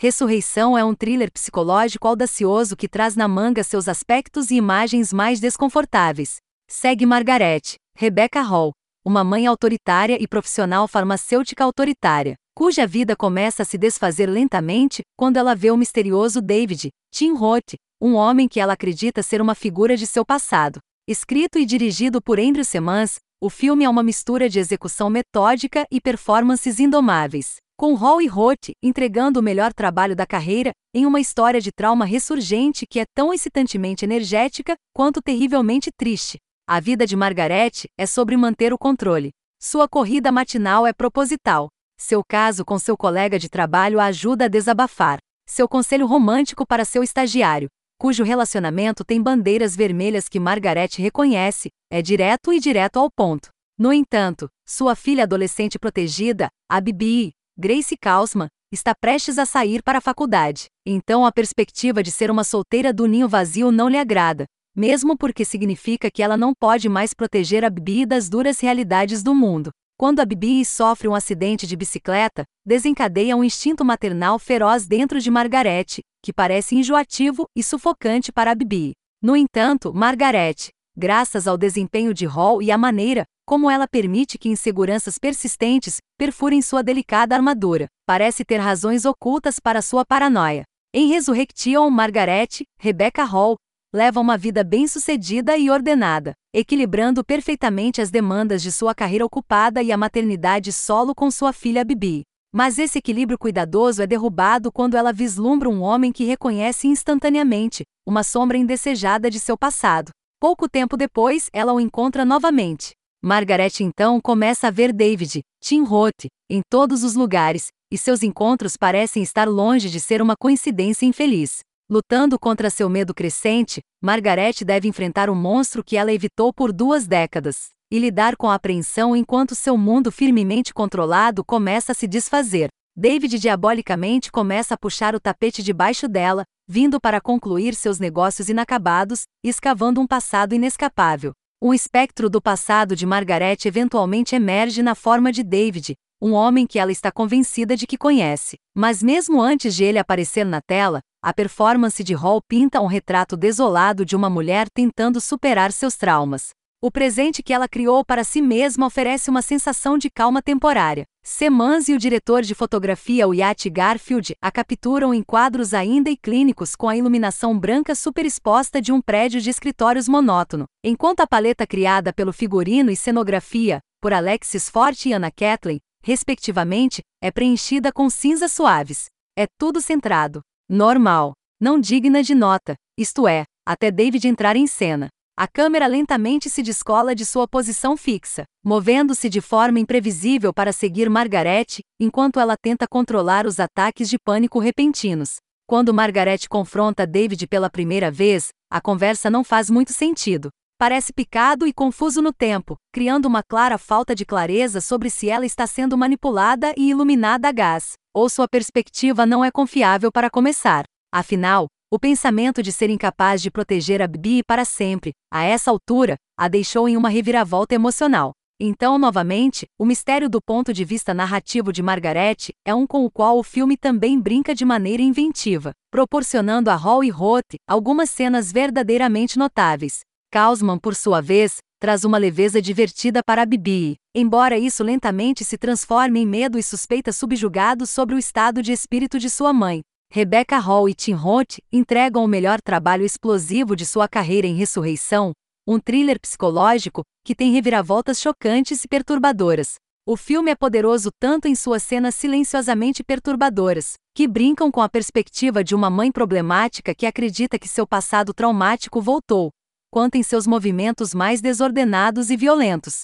Ressurreição é um thriller psicológico audacioso que traz na manga seus aspectos e imagens mais desconfortáveis. Segue Margaret, Rebecca Hall, uma mãe autoritária e profissional farmacêutica autoritária, cuja vida começa a se desfazer lentamente quando ela vê o misterioso David, Tim Roth, um homem que ela acredita ser uma figura de seu passado. Escrito e dirigido por Andrew Semans, o filme é uma mistura de execução metódica e performances indomáveis com Hall e Roth entregando o melhor trabalho da carreira em uma história de trauma ressurgente que é tão excitantemente energética quanto terrivelmente triste. A vida de Margaret é sobre manter o controle. Sua corrida matinal é proposital. Seu caso com seu colega de trabalho a ajuda a desabafar. Seu conselho romântico para seu estagiário, cujo relacionamento tem bandeiras vermelhas que Margaret reconhece, é direto e direto ao ponto. No entanto, sua filha adolescente protegida, a Bibi, Grace Kausman, está prestes a sair para a faculdade. Então a perspectiva de ser uma solteira do ninho vazio não lhe agrada, mesmo porque significa que ela não pode mais proteger a Bibi das duras realidades do mundo. Quando a Bibi sofre um acidente de bicicleta, desencadeia um instinto maternal feroz dentro de Margaret, que parece enjoativo e sufocante para a Bibi. No entanto, Margaret, graças ao desempenho de Hall e à maneira como ela permite que inseguranças persistentes perfurem sua delicada armadura. Parece ter razões ocultas para sua paranoia. Em Resurrection, Margaret, Rebecca Hall, leva uma vida bem-sucedida e ordenada, equilibrando perfeitamente as demandas de sua carreira ocupada e a maternidade solo com sua filha Bibi. Mas esse equilíbrio cuidadoso é derrubado quando ela vislumbra um homem que reconhece instantaneamente uma sombra indesejada de seu passado. Pouco tempo depois, ela o encontra novamente, Margaret então começa a ver David, Tim Roth, em todos os lugares, e seus encontros parecem estar longe de ser uma coincidência infeliz. Lutando contra seu medo crescente, Margaret deve enfrentar o um monstro que ela evitou por duas décadas, e lidar com a apreensão enquanto seu mundo firmemente controlado começa a se desfazer. David diabolicamente começa a puxar o tapete debaixo dela, vindo para concluir seus negócios inacabados, escavando um passado inescapável. Um espectro do passado de Margaret eventualmente emerge na forma de David, um homem que ela está convencida de que conhece. Mas mesmo antes de ele aparecer na tela, a performance de Hall pinta um retrato desolado de uma mulher tentando superar seus traumas. O presente que ela criou para si mesma oferece uma sensação de calma temporária. Semans e o diretor de fotografia Wyatt Garfield a capturam em quadros ainda e clínicos com a iluminação branca superexposta de um prédio de escritórios monótono, enquanto a paleta criada pelo figurino e cenografia, por Alexis Forte e Anna Kathleen, respectivamente, é preenchida com cinzas suaves. É tudo centrado, normal, não digna de nota, isto é, até David entrar em cena. A câmera lentamente se descola de sua posição fixa, movendo-se de forma imprevisível para seguir Margaret, enquanto ela tenta controlar os ataques de pânico repentinos. Quando Margaret confronta David pela primeira vez, a conversa não faz muito sentido. Parece picado e confuso no tempo, criando uma clara falta de clareza sobre se ela está sendo manipulada e iluminada a gás, ou sua perspectiva não é confiável para começar. Afinal, o pensamento de ser incapaz de proteger a Bibi para sempre, a essa altura, a deixou em uma reviravolta emocional. Então, novamente, o mistério do ponto de vista narrativo de Margaret é um com o qual o filme também brinca de maneira inventiva, proporcionando a Hall e Roth algumas cenas verdadeiramente notáveis. Kausman, por sua vez, traz uma leveza divertida para a Bibi, embora isso lentamente se transforme em medo e suspeita subjugados sobre o estado de espírito de sua mãe, Rebecca Hall e Tim Roth entregam o melhor trabalho explosivo de sua carreira em Ressurreição, um thriller psicológico que tem reviravoltas chocantes e perturbadoras. O filme é poderoso tanto em suas cenas silenciosamente perturbadoras, que brincam com a perspectiva de uma mãe problemática que acredita que seu passado traumático voltou, quanto em seus movimentos mais desordenados e violentos.